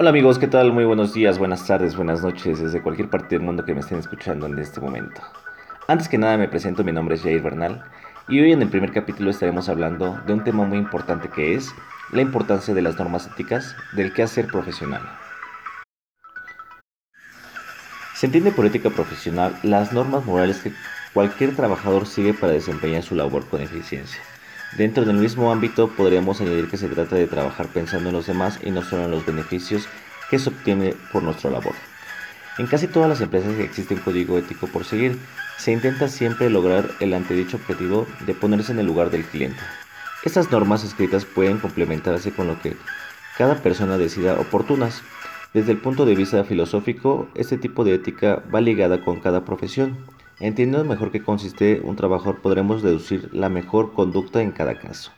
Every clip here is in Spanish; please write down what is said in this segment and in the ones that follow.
Hola amigos, ¿qué tal? Muy buenos días, buenas tardes, buenas noches desde cualquier parte del mundo que me estén escuchando en este momento. Antes que nada me presento, mi nombre es Jair Bernal y hoy en el primer capítulo estaremos hablando de un tema muy importante que es la importancia de las normas éticas del quehacer profesional. Se entiende por ética profesional las normas morales que cualquier trabajador sigue para desempeñar su labor con eficiencia. Dentro del mismo ámbito podríamos añadir que se trata de trabajar pensando en los demás y no solo en los beneficios que se obtiene por nuestra labor. En casi todas las empresas existe un código ético por seguir. Se intenta siempre lograr el antedicho objetivo de ponerse en el lugar del cliente. Estas normas escritas pueden complementarse con lo que cada persona decida oportunas. Desde el punto de vista filosófico, este tipo de ética va ligada con cada profesión. Entendiendo mejor qué consiste un trabajador, podremos deducir la mejor conducta en cada caso.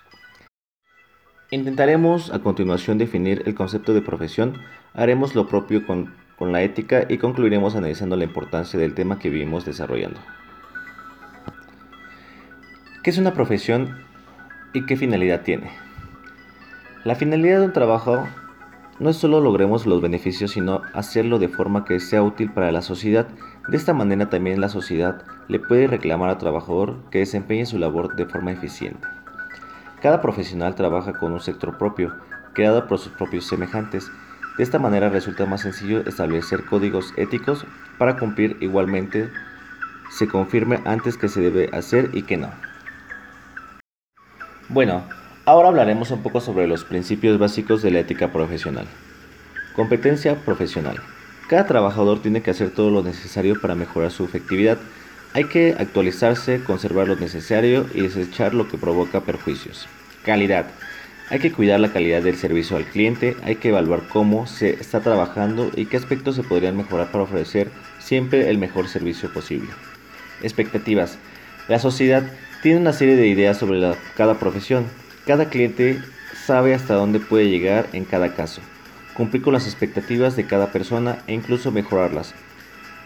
Intentaremos a continuación definir el concepto de profesión, haremos lo propio con, con la ética y concluiremos analizando la importancia del tema que vivimos desarrollando. ¿Qué es una profesión y qué finalidad tiene? La finalidad de un trabajo no solo logremos los beneficios, sino hacerlo de forma que sea útil para la sociedad. De esta manera también la sociedad le puede reclamar al trabajador que desempeñe su labor de forma eficiente. Cada profesional trabaja con un sector propio, creado por sus propios semejantes. De esta manera resulta más sencillo establecer códigos éticos para cumplir igualmente se confirme antes que se debe hacer y que no. Bueno, Ahora hablaremos un poco sobre los principios básicos de la ética profesional. Competencia profesional. Cada trabajador tiene que hacer todo lo necesario para mejorar su efectividad. Hay que actualizarse, conservar lo necesario y desechar lo que provoca perjuicios. Calidad. Hay que cuidar la calidad del servicio al cliente, hay que evaluar cómo se está trabajando y qué aspectos se podrían mejorar para ofrecer siempre el mejor servicio posible. Expectativas. La sociedad tiene una serie de ideas sobre cada profesión. Cada cliente sabe hasta dónde puede llegar en cada caso, cumplir con las expectativas de cada persona e incluso mejorarlas.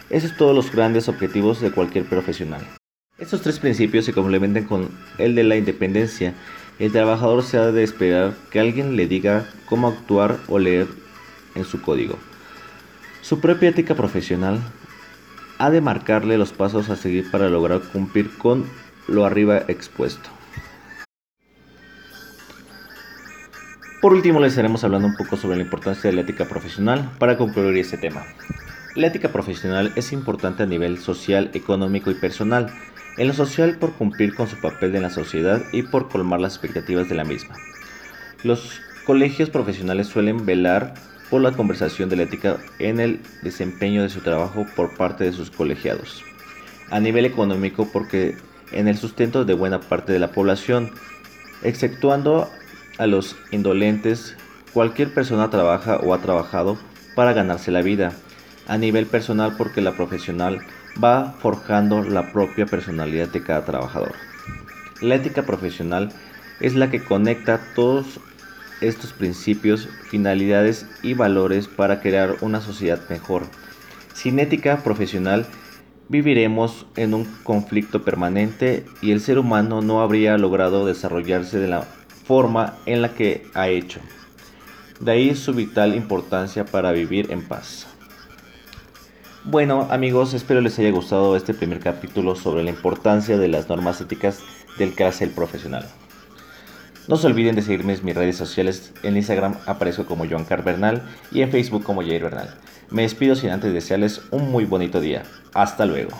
Esos son todos los grandes objetivos de cualquier profesional. Estos tres principios se complementan con el de la independencia. El trabajador se ha de esperar que alguien le diga cómo actuar o leer en su código. Su propia ética profesional ha de marcarle los pasos a seguir para lograr cumplir con lo arriba expuesto. Por último, les estaremos hablando un poco sobre la importancia de la ética profesional para concluir este tema. La ética profesional es importante a nivel social, económico y personal. En lo social por cumplir con su papel en la sociedad y por colmar las expectativas de la misma. Los colegios profesionales suelen velar por la conversación de la ética en el desempeño de su trabajo por parte de sus colegiados. A nivel económico porque en el sustento de buena parte de la población, exceptuando a los indolentes, cualquier persona trabaja o ha trabajado para ganarse la vida. A nivel personal porque la profesional va forjando la propia personalidad de cada trabajador. La ética profesional es la que conecta todos estos principios, finalidades y valores para crear una sociedad mejor. Sin ética profesional viviremos en un conflicto permanente y el ser humano no habría logrado desarrollarse de la forma en la que ha hecho. De ahí su vital importancia para vivir en paz. Bueno amigos, espero les haya gustado este primer capítulo sobre la importancia de las normas éticas del cárcel profesional. No se olviden de seguirme en mis redes sociales. En Instagram aparezco como Joan Bernal y en Facebook como Jair Bernal. Me despido sin antes desearles un muy bonito día. Hasta luego.